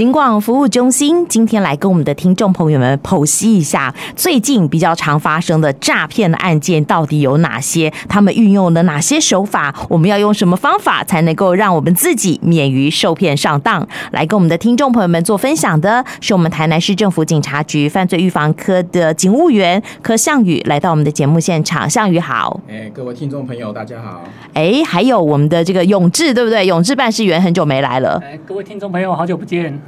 警广服务中心今天来跟我们的听众朋友们剖析一下，最近比较常发生的诈骗的案件到底有哪些？他们运用了哪些手法？我们要用什么方法才能够让我们自己免于受骗上当？来跟我们的听众朋友们做分享的是我们台南市政府警察局犯罪预防科的警务员柯向宇，来到我们的节目现场。向宇好，哎，各位听众朋友，大家好。哎，还有我们的这个永志，对不对？永志办事员很久没来了。哎，各位听众朋友，好久不见。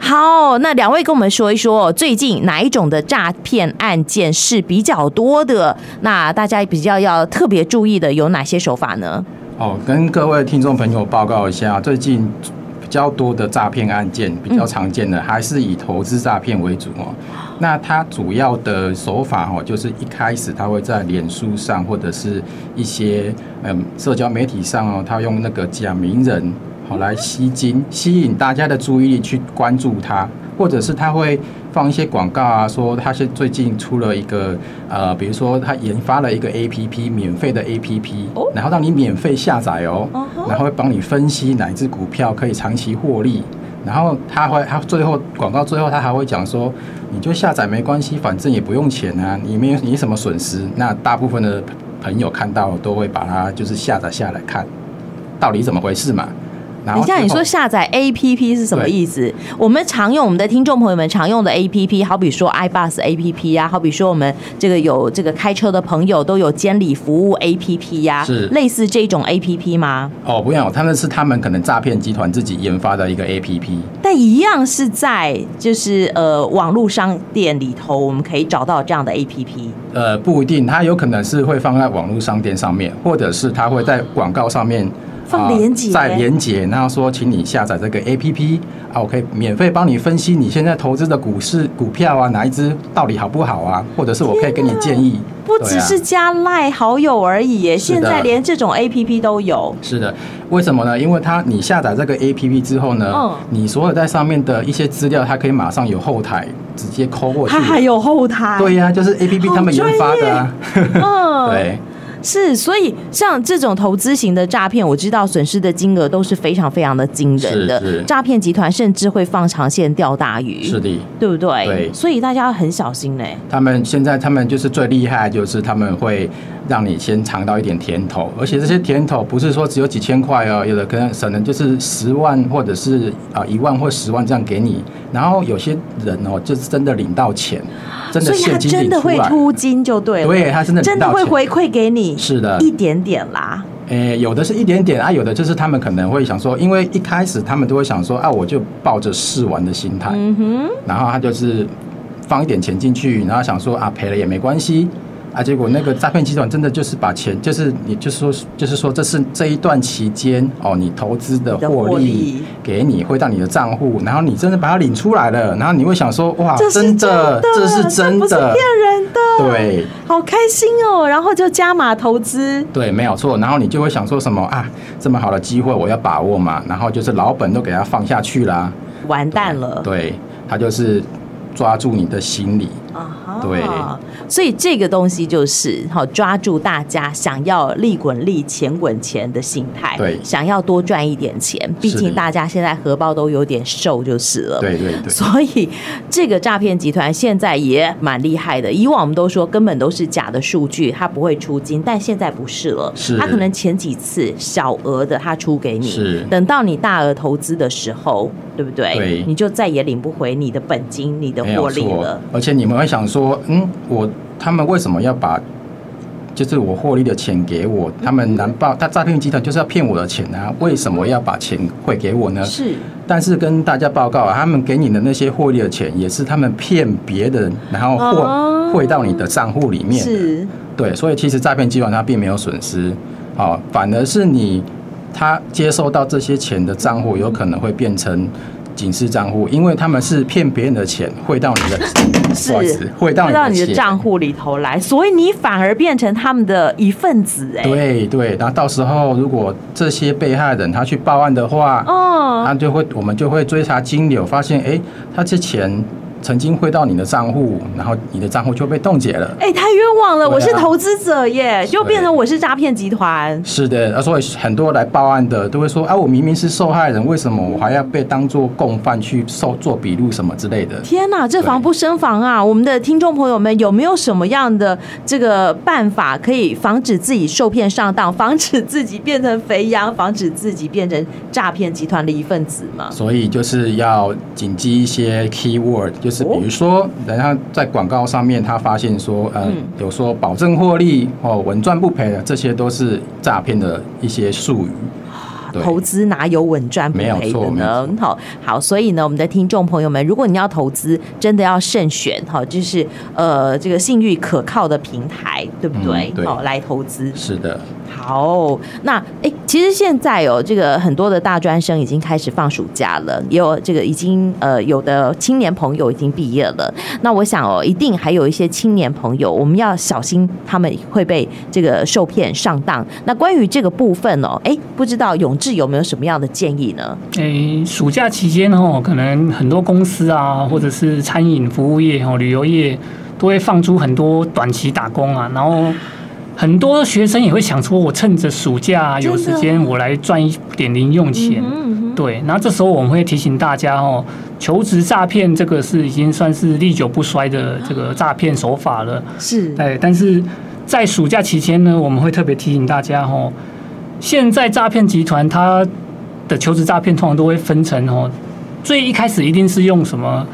好，那两位跟我们说一说，最近哪一种的诈骗案件是比较多的？那大家比较要特别注意的有哪些手法呢？哦，跟各位听众朋友报告一下，最近比较多的诈骗案件，比较常见的还是以投资诈骗为主哦。那它主要的手法哦，就是一开始他会在脸书上或者是一些嗯社交媒体上哦，他用那个假名人。好，来吸金，吸引大家的注意力去关注它，或者是他会放一些广告啊，说他是最近出了一个呃，比如说他研发了一个 APP，免费的 APP，然后让你免费下载哦，然后会帮你分析哪一只股票可以长期获利，然后他会他最后广告最后他还会讲说，你就下载没关系，反正也不用钱啊，你没有你什么损失。那大部分的朋友看到都会把它就是下载下来看，到底怎么回事嘛？等一下，你说下载 APP 是什么意思？我们常用我们的听众朋友们常用的 APP，好比说 iBus APP 啊，好比说我们这个有这个开车的朋友都有监理服务 APP 呀，是类似这种 APP 吗？哦，不用，他们是他们可能诈骗集团自己研发的一个 APP，但一样是在就是呃网络商店里头，我们可以找到这样的 APP。呃，不一定，它有可能是会放在网络商店上面，或者是它会在广告上面。放连结，在连接，然后说，请你下载这个 APP 啊，我可以免费帮你分析你现在投资的股市股票啊，哪一支到底好不好啊？或者是我可以给你建议。不只是加赖好友而已耶，现在连这种 APP 都有。是的，为什么呢？因为它你下载这个 APP 之后呢，嗯，你所有在上面的一些资料，它可以马上有后台直接抠过去。它还有后台？对呀，就是 APP 他们研发的啊。嗯，对。是，所以像这种投资型的诈骗，我知道损失的金额都是非常非常的惊人的。诈骗集团甚至会放长线钓大鱼，是的，对不对？对，所以大家要很小心嘞。他们现在他们就是最厉害，就是他们会让你先尝到一点甜头，而且这些甜头不是说只有几千块哦，有的可能可能就是十万或者是啊一万或十万这样给你，然后有些人哦就是真的领到钱。真的现金，所以他真的会出金就对了，对，他真的真的会回馈给你，是的，一点点啦。诶，有的是一点点啊，有的就是他们可能会想说，因为一开始他们都会想说啊，我就抱着试玩的心态，嗯哼，然后他就是放一点钱进去，然后想说啊，赔了也没关系。啊！结果那个诈骗集团真的就是把钱，就是你就是说，就是说，这是这一段期间哦，你投资的获利给你汇到你的账户，然后你真的把它领出来了，然后你会想说，哇，真的，这是真的，这不是骗人的，对，好开心哦，然后就加码投资，对，没有错，然后你就会想说什么啊，这么好的机会我要把握嘛，然后就是老本都给他放下去啦，完蛋了，对，对，他就是抓住你的心理。对，所以这个东西就是好抓住大家想要利滚利、钱滚钱的心态，对，想要多赚一点钱。毕竟大家现在荷包都有点瘦，就是了。对对对。所以这个诈骗集团现在也蛮厉害的。以往我们都说根本都是假的数据，他不会出金，但现在不是了。是。他可能前几次小额的他出给你，是。等到你大额投资的时候，对不对？对。你就再也领不回你的本金、你的获利了。而且你们会想说。嗯，我他们为什么要把就是我获利的钱给我？他们难道他诈骗集团就是要骗我的钱啊？为什么要把钱汇给我呢？是，但是跟大家报告啊，他们给你的那些获利的钱，也是他们骗别人，然后汇汇到你的账户里面。是，对，所以其实诈骗集团他并没有损失，哦，反而是你他接收到这些钱的账户有可能会变成。警示账户，因为他们是骗别人的钱汇到你的，是汇到你的账户里头来，所以你反而变成他们的一份子哎。对对，然后到时候如果这些被害人他去报案的话，哦，他就会我们就会追查金流，发现哎，他这钱曾经汇到你的账户，然后你的账户就被冻结了。哎，太冤枉了！啊、我是投资者耶，就变成我是诈骗集团。是的，所以很多来报案的都会说：啊，我明明是受害人，为什么我还要被当作共犯去受做笔录什么之类的？天哪，这防不胜防啊！我们的听众朋友们有没有什么样的这个办法可以防止自己受骗上当，防止自己变成肥羊，防止自己变成诈骗集团的一份子吗？所以就是要谨记一些 keyword，就是比如说，人家在广告上面他发现说，呃，有说保证获利哦，稳赚不赔的，这些都是诈骗的一些术语。投资哪有稳赚不赔的呢？好，好，所以呢，我们的听众朋友们，如果你要投资，真的要慎选哈，就是呃，这个信誉可靠的平台，对不对？好、嗯，来投资。是的。好，那哎，其实现在有这个很多的大专生已经开始放暑假了，也有这个已经呃有的青年朋友已经毕业了。那我想哦，一定还有一些青年朋友，我们要小心他们会被这个受骗上当。那关于这个部分哦，哎，不知道永志有没有什么样的建议呢？哎，暑假期间哦，可能很多公司啊，或者是餐饮服务业哦、旅游业都会放出很多短期打工啊，然后。很多学生也会想说，我趁着暑假有时间，我来赚一点零用钱。对，然后这时候我们会提醒大家哦，求职诈骗这个是已经算是历久不衰的这个诈骗手法了。是，哎，但是在暑假期间呢，我们会特别提醒大家哦，现在诈骗集团它的求职诈骗通常都会分成哦，最一开始一定是用什么？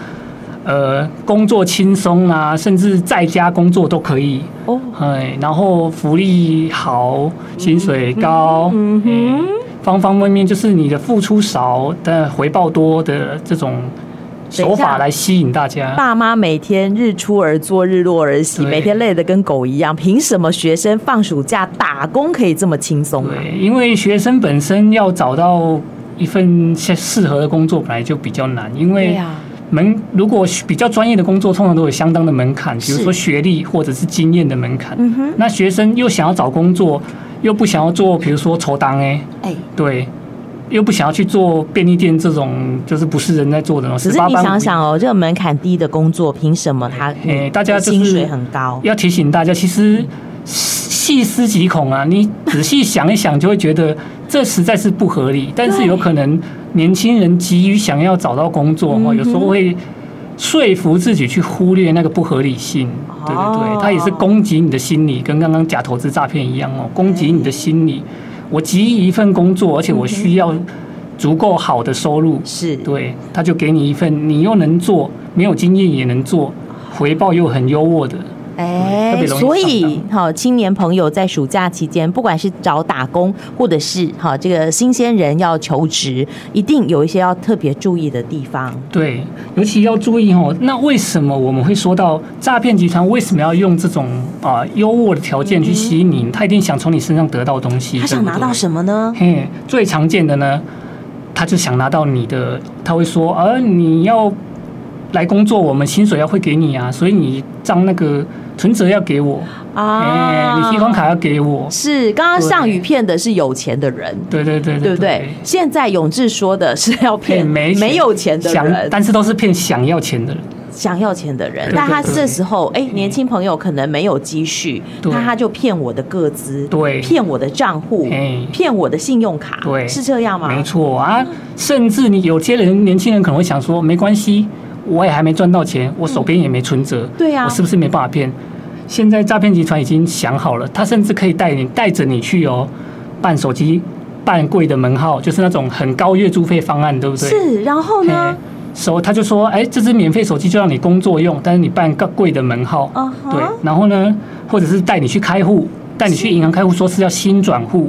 呃，工作轻松啊，甚至在家工作都可以哦。哎，然后福利好，薪水高，嗯哼，方方面面就是你的付出少，但回报多的这种手法来吸引大家。爸妈每天日出而作，日落而息，每天累得跟狗一样，凭什么学生放暑假打工可以这么轻松？对，因为学生本身要找到一份适合的工作，本来就比较难，因为。门如果比较专业的工作，通常都有相当的门槛，比如说学历或者是经验的门槛。嗯哼。那学生又想要找工作，又不想要做，比如说抽档哎，哎，对，又不想要去做便利店这种，就是不是人在做的那种。可是你想想哦，这个门槛低的工作，凭什么他哎，大家薪水很高？要提醒大家，其实细思极恐啊！你仔细想一想，就会觉得这实在是不合理。但是有可能。年轻人急于想要找到工作，有时候会说服自己去忽略那个不合理性。对对对，他也是攻击你的心理，跟刚刚假投资诈骗一样哦，攻击你的心理。我急于一份工作，而且我需要足够好的收入，是对，他就给你一份，你又能做，没有经验也能做，回报又很优渥的。哎，所以好，青年朋友在暑假期间，不管是找打工，或者是好这个新鲜人要求职，一定有一些要特别注意的地方。对，尤其要注意哦。那为什么我们会说到诈骗集团为什么要用这种啊优渥的条件去吸引你？他一定想从你身上得到东西。他想拿到什么呢？嘿，最常见的呢，他就想拿到你的。他会说，而你要来工作，我们薪水要会给你啊，所以你账那个。存折要给我啊、欸，你提款卡要给我。是刚刚上雨骗的是有钱的人，对对对，对，对，对不对？现在永志说的是要骗没没有钱的人，但是都是骗想要钱的人，想要钱的人。那他这时候，哎、欸，年轻朋友可能没有积蓄，那他就骗我的个资，对，骗我的账户，骗我的信用卡，对，是这样吗？没错啊，甚至你有些人年轻人可能会想说，没关系。我也还没赚到钱，我手边也没存折，对呀，我是不是没办法骗？现在诈骗集团已经想好了，他甚至可以带你带着你去哦，办手机办贵的门号，就是那种很高月租费方案，对不对？是，然后呢？所以他就说，哎，这支免费手机就让你工作用，但是你办个贵的门号，对，然后呢，或者是带你去开户，带你去银行开户，说是要新转户，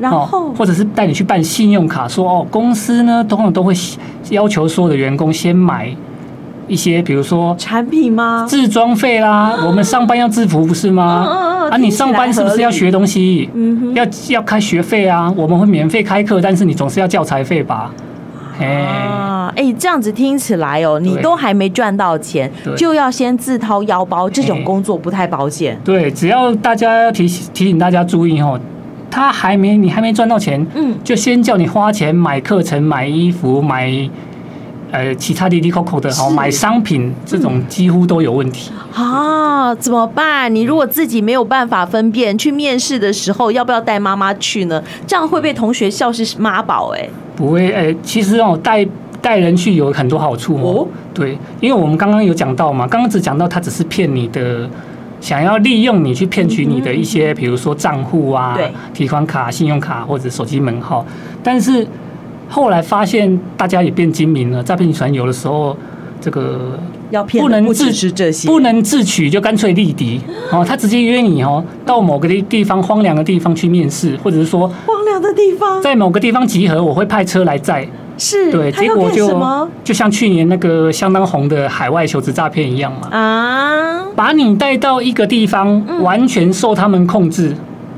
然后或者是带你去办信用卡，说哦，公司呢通常都会要求所有的员工先买。一些比如说产品吗？制装费啦，我们上班要制服不是吗？嗯嗯嗯、啊，你上班是不是要学东西？嗯、要要开学费啊，我们会免费开课，但是你总是要教材费吧？啊，哎、欸，这样子听起来哦，你都还没赚到钱，就要先自掏腰包，这种工作不太保险。对，只要大家要提醒提醒大家注意哦，他还没你还没赚到钱，嗯，就先叫你花钱买课程、买衣服、买。呃其他哩哩抠抠的哦，买商品这种几乎都有问题。啊，怎么办？你如果自己没有办法分辨，去面试的时候要不要带妈妈去呢？这样会被同学笑是妈宝哎？不会哎，其实哦带带人去有很多好处哦。对，因为我们刚刚有讲到嘛，刚刚只讲到他只是骗你的，想要利用你去骗取你的一些，比如说账户啊、提款卡、信用卡或者手机门号，但是后来发现大家也变精明了，诈骗集团有的时候这个要骗。不能自取这些，不能自取就干脆力敌哦。他直接约你哦，到某个地地方荒凉的地方去面试，或者是说荒凉的地方，在某个地方集合，我会派车来载。是，对，结果就就像去年那个相当红的海外求职诈骗一样嘛啊，把你带到一个地方，完全受他们控制。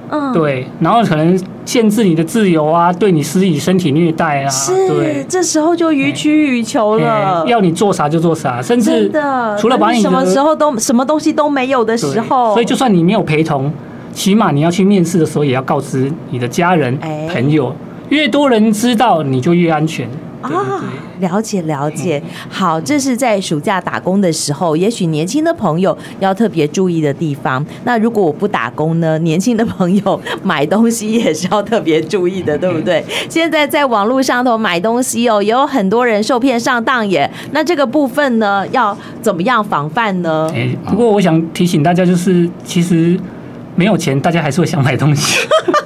嗯，对，然后可能限制你的自由啊，对你施以身体虐待啊，是，对，这时候就予取予求了，要你做啥就做啥，甚至除了把你什么时候都什么东西都没有的时候，所以就算你没有陪同，起码你要去面试的时候也要告知你的家人、朋友，越多人知道你就越安全。啊，了解了解，好，这是在暑假打工的时候，也许年轻的朋友要特别注意的地方。那如果我不打工呢？年轻的朋友买东西也是要特别注意的，对不对？现在在网络上头买东西哦，也有很多人受骗上当耶。那这个部分呢，要怎么样防范呢？欸，不过我想提醒大家，就是其实没有钱，大家还是会想买东西。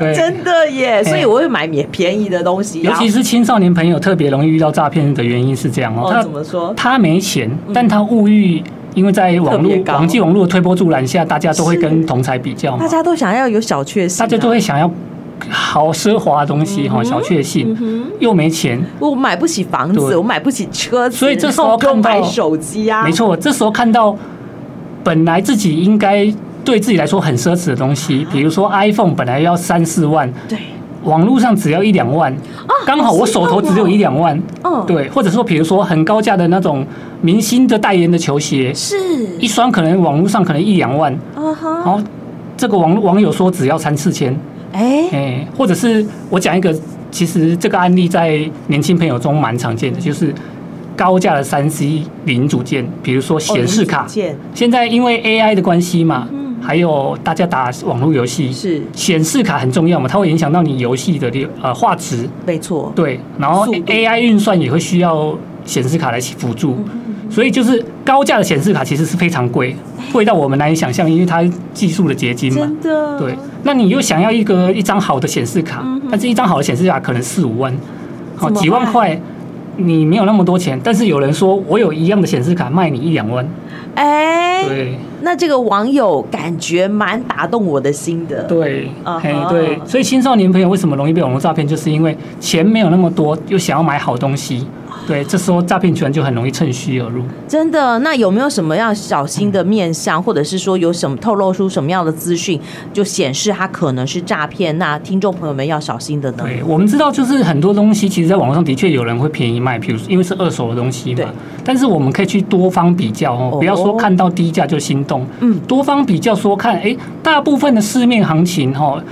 真的耶，所以我会买免便宜的东西。尤其是青少年朋友特别容易遇到诈骗的原因是这样哦。他怎么说？他没钱，但他物欲，因为在网络、网际网络的推波助澜下，大家都会跟同才比较嘛。大家都想要有小确幸，大家都会想要好奢华的东西哈，小确幸，又没钱，我买不起房子，我买不起车子，所以这时候看到手机啊，没错，这时候看到本来自己应该。对自己来说很奢侈的东西，比如说 iPhone 本来要三四万，对，网络上只要一两万，刚好我手头只有一两万，对，或者说比如说很高价的那种明星的代言的球鞋，是。一双可能网络上可能一两万，然后这个网网友说只要三四千，哎。哎，或者是我讲一个，其实这个案例在年轻朋友中蛮常见的，就是。高价的三 C 零组件，比如说显示卡，现在因为 AI 的关系嘛，还有大家打网络游戏，是。显示卡很重要嘛，它会影响到你游戏的呃画质，没错，对，然后 AI 运算也会需要显示卡来辅助，所以就是高价的显示卡其实是非常贵，贵到我们难以想象，因为它技术的结晶嘛，真的，对，那你又想要一个一张好的显示卡，但是一张好的显示卡可能四五万，好几万块。你没有那么多钱，但是有人说我有一样的显示卡卖你一两万，哎，对，那这个网友感觉蛮打动我的心的，对，哎，对，所以青少年朋友为什么容易被网络诈骗，就是因为钱没有那么多，又想要买好东西。对，这时候诈骗集团就很容易趁虚而入。真的，那有没有什么要小心的面向，或者是说有什么透露出什么样的资讯，就显示它可能是诈骗？那听众朋友们要小心的呢？对，我们知道，就是很多东西，其实在网络上的确有人会便宜卖，比如说因为是二手的东西嘛。对。但是我们可以去多方比较哦，不要说看到低价就心动。嗯。多方比较说看，哎，大部分的市面行情哈，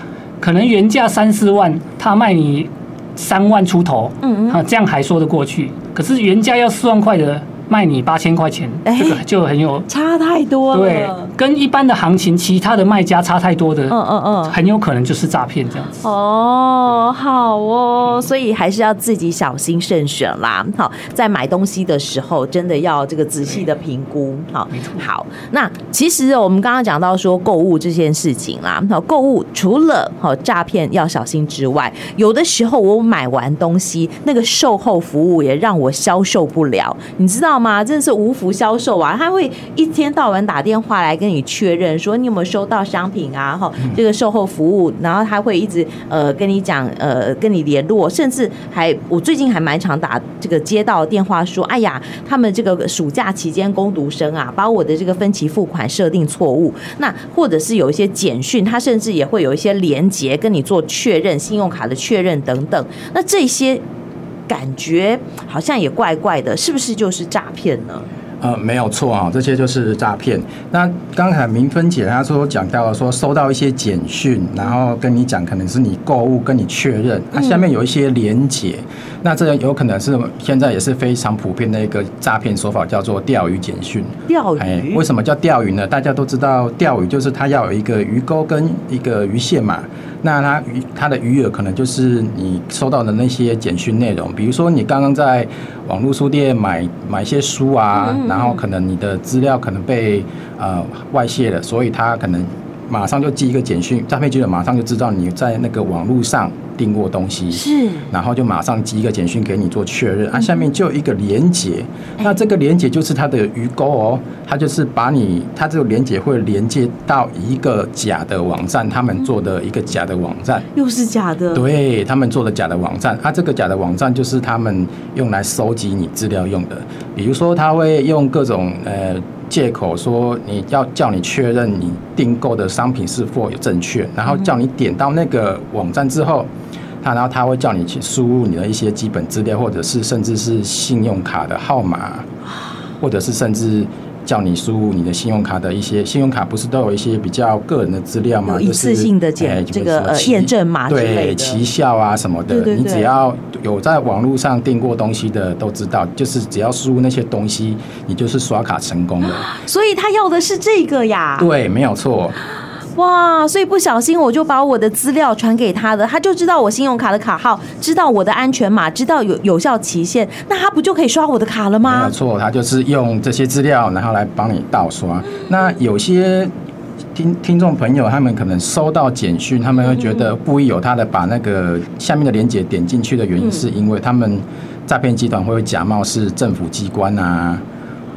可能原价三四万，他卖你三万出头，嗯嗯，这样还说得过去。可是原价要四万块的。卖你八千块钱，这个就很有差太多了。对，跟一般的行情，其他的卖家差太多的，嗯嗯嗯，很有可能就是诈骗这样子。哦，好哦，所以还是要自己小心慎选啦。好，在买东西的时候，真的要这个仔细的评估。好。好，那其实我们刚刚讲到说购物这件事情啦，好，购物除了好诈骗要小心之外，有的时候我买完东西，那个售后服务也让我销售不了，你知道吗？吗？真的是无福消受啊！他会一天到晚打电话来跟你确认，说你有没有收到商品啊？哈，这个售后服务，然后他会一直呃跟你讲，呃跟你联络，甚至还我最近还蛮常打这个接到电话说，哎呀，他们这个暑假期间工读生啊，把我的这个分期付款设定错误，那或者是有一些简讯，他甚至也会有一些连接跟你做确认，信用卡的确认等等，那这些。感觉好像也怪怪的，是不是就是诈骗呢？呃，没有错啊，这些就是诈骗。那刚才明芬姐她说讲到了说收到一些简讯，然后跟你讲可能是你购物，跟你确认，那下面有一些连结，嗯、那这有可能是现在也是非常普遍的一个诈骗手法，叫做钓鱼简讯。钓鱼？哎，为什么叫钓鱼呢？大家都知道钓鱼就是它要有一个鱼钩跟一个鱼线嘛。那它鱼它的鱼饵可能就是你收到的那些简讯内容，比如说你刚刚在网络书店买买一些书啊，然后可能你的资料可能被呃外泄了，所以他可能马上就寄一个简讯，诈骗集团马上就知道你在那个网络上。订过东西是，然后就马上寄一个简讯给你做确认，啊，下面就有一个连接，那这个连接就是它的鱼钩哦，它就是把你，它这个连接会连接到一个假的网站，他们做的一个假的网站，又是假的，对他们做的假的网站，啊，这个假的网站就是他们用来收集你资料用的，比如说他会用各种呃借口说你要叫你确认你订购的商品是否有正确，然后叫你点到那个网站之后。他然后他会叫你去输入你的一些基本资料，或者是甚至是信用卡的号码，或者是甚至叫你输入你的信用卡的一些信用卡不是都有一些比较个人的资料吗？有一次性的检这个呃验证码对奇效啊什么的，对对对，你只要有在网络上订过东西的都知道，就是只要输入那些东西，你就是刷卡成功了。所以他要的是这个呀？对，没有错。哇，所以不小心我就把我的资料传给他的，他就知道我信用卡的卡号，知道我的安全码，知道有有效期限，那他不就可以刷我的卡了吗？没有错，他就是用这些资料，然后来帮你盗刷。那有些听听众朋友，他们可能收到简讯，他们会觉得故意有他的把那个下面的链接点进去的原因，是因为他们诈骗集团会假冒是政府机关啊，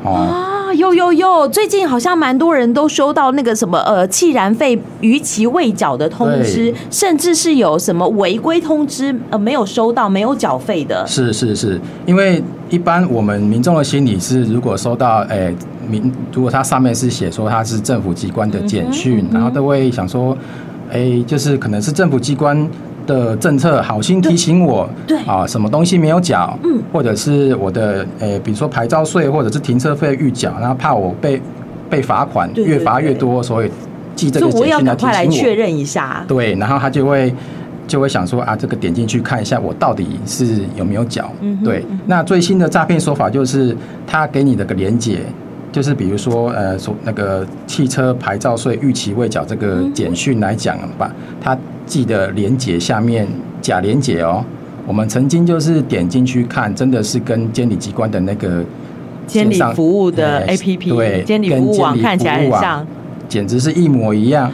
哦。有有有，最近好像蛮多人都收到那个什么呃，弃燃费逾期未缴的通知，甚至是有什么违规通知呃没有收到没有缴费的。是是是，因为一般我们民众的心理是，如果收到哎民，如果它上面是写说它是政府机关的简讯，嗯嗯、然后都会想说，哎，就是可能是政府机关。的政策好心提醒我，对啊，什么东西没有缴，嗯，或者是我的诶、欸，比如说牌照税或者是停车费预缴，然后怕我被被罚款，越罚越多，所以寄这个简讯来提醒我。确认一下。对，然后他就会就会想说啊，这个点进去看一下，我到底是有没有缴？嗯，对。那最新的诈骗手法就是他给你的个连接。就是比如说，呃，说那个汽车牌照税逾期未缴这个简讯来讲吧，他寄的连结下面假连结哦，我们曾经就是点进去看，真的是跟监理机关的那个监理服务的 APP，对，监理服务网看起来很像，简直是一模一样，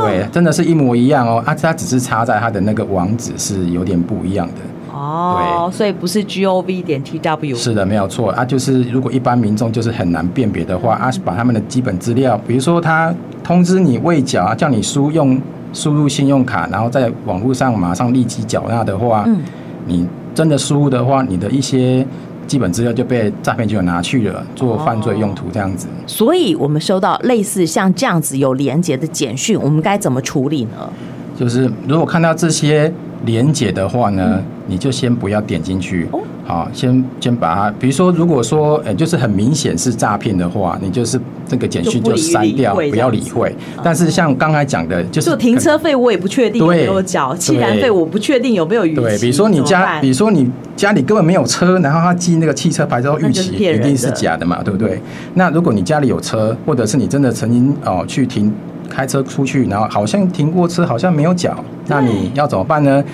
对，真的是一模一样哦，啊，它只是插在它的那个网址是有点不一样的。哦，所以不是 G O V 点 T W，是的，没有错啊。就是如果一般民众就是很难辨别的话，啊，把他们的基本资料，比如说他通知你未缴啊，叫你输用输入信用卡，然后在网络上马上立即缴纳的话，嗯，你真的输入的话，你的一些基本资料就被诈骗集团拿去了，做犯罪用途这样子。所以我们收到类似像这样子有连结的简讯，我们该怎么处理呢？就是如果看到这些。连结的话呢，你就先不要点进去，好，先先把它，比如说，如果说，呃，就是很明显是诈骗的话，你就是这个简讯就删掉，不要理会。但是像刚才讲的，就是停车费我也不确定有没有缴，气燃费我不确定有没有逾期。对，比如说你家，比如说你家里根本没有车，然后他寄那个汽车牌照逾期，一定是假的嘛，对不对？那如果你家里有车，或者是你真的曾经哦去停。开车出去，然后好像停过车，好像没有缴，那你要怎么办呢？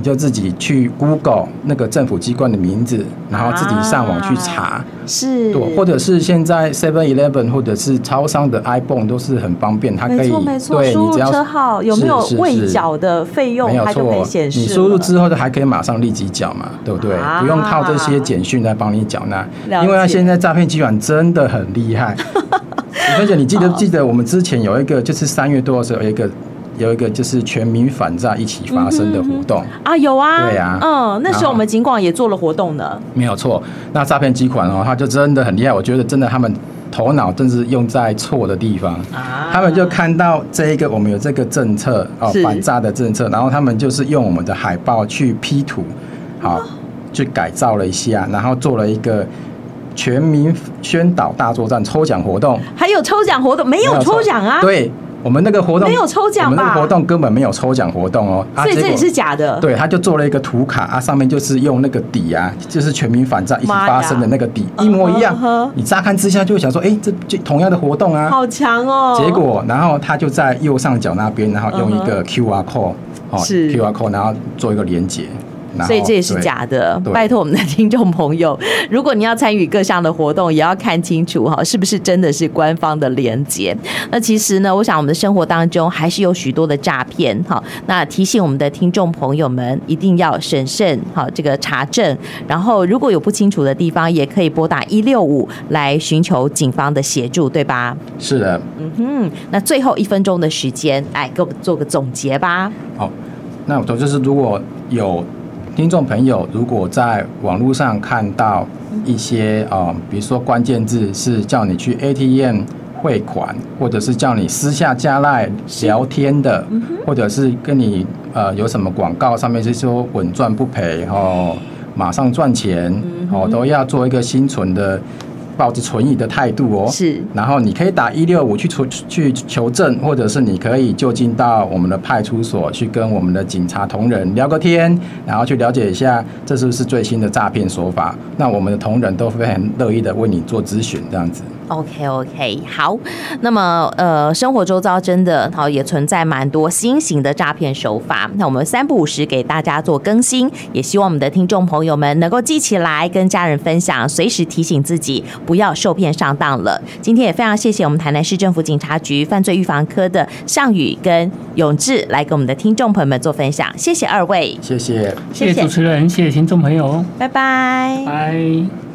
你就自己去 Google 那个政府机关的名字，然后自己上网去查，啊、是，对，或者是现在 Seven Eleven 或者是超商的 iPhone 都是很方便，它可以，没错，对，输入车号有没有未缴的费用，它就可以显示。你输入之后，就还可以马上立即缴嘛，对不对？啊、不用靠这些简讯来帮你缴纳，因为现在诈骗集团真的很厉害。而且你记得记得我们之前有一个，就是三月多的时候有一个有一个就是全民反诈一起发生的活动啊，有啊，对啊，嗯，那时候我们警广也做了活动的，没有错。那诈骗集团哦，他就真的很厉害，我觉得真的他们头脑真是用在错的地方，他们就看到这一个我们有这个政策哦，反诈的政策，然后他们就是用我们的海报去 P 图，好，去改造了一下，然后做了一个。全民宣导大作战抽奖活动，还有抽奖活动没有抽奖啊？对。我们那个活动没有抽奖吧？我们那个活动根本没有抽奖活动哦，所以这也是假的。对，他就做了一个图卡啊，上面就是用那个底啊，就是全民反诈一起发生的那个底，一模一样。你乍看之下就会想说，哎，这就同样的活动啊，好强哦。结果，然后他就在右上角那边，然后用一个 QR code，哦，QR code，然后做一个连结。所以这也是假的，拜托我们的听众朋友，如果你要参与各项的活动，也要看清楚哈，是不是真的是官方的连接。那其实呢，我想我们的生活当中还是有许多的诈骗哈。那提醒我们的听众朋友们，一定要审慎哈这个查证，然后如果有不清楚的地方，也可以拨打一六五来寻求警方的协助，对吧？是的。嗯哼，那最后一分钟的时间，来给我们做个总结吧。好，那我就是如果有。听众朋友，如果在网络上看到一些啊、呃，比如说关键字是叫你去 ATM 汇款，或者是叫你私下加赖聊天的，或者是跟你呃有什么广告上面是说稳赚不赔哦，马上赚钱哦，都要做一个心存的。抱着存疑的态度哦，是。然后你可以打一六五去求去求证，或者是你可以就近到我们的派出所去跟我们的警察同仁聊个天，然后去了解一下这是不是最新的诈骗手法。那我们的同仁都非常乐意的为你做咨询，这样子。OK OK，好。那么呃，生活周遭真的好也存在蛮多新型的诈骗手法。那我们三不五时给大家做更新，也希望我们的听众朋友们能够记起来，跟家人分享，随时提醒自己不要受骗上当了。今天也非常谢谢我们台南市政府警察局犯罪预防科的尚宇跟永志来跟我们的听众朋友们做分享，谢谢二位，谢谢，谢谢主持人，谢谢听众朋友，拜拜，拜。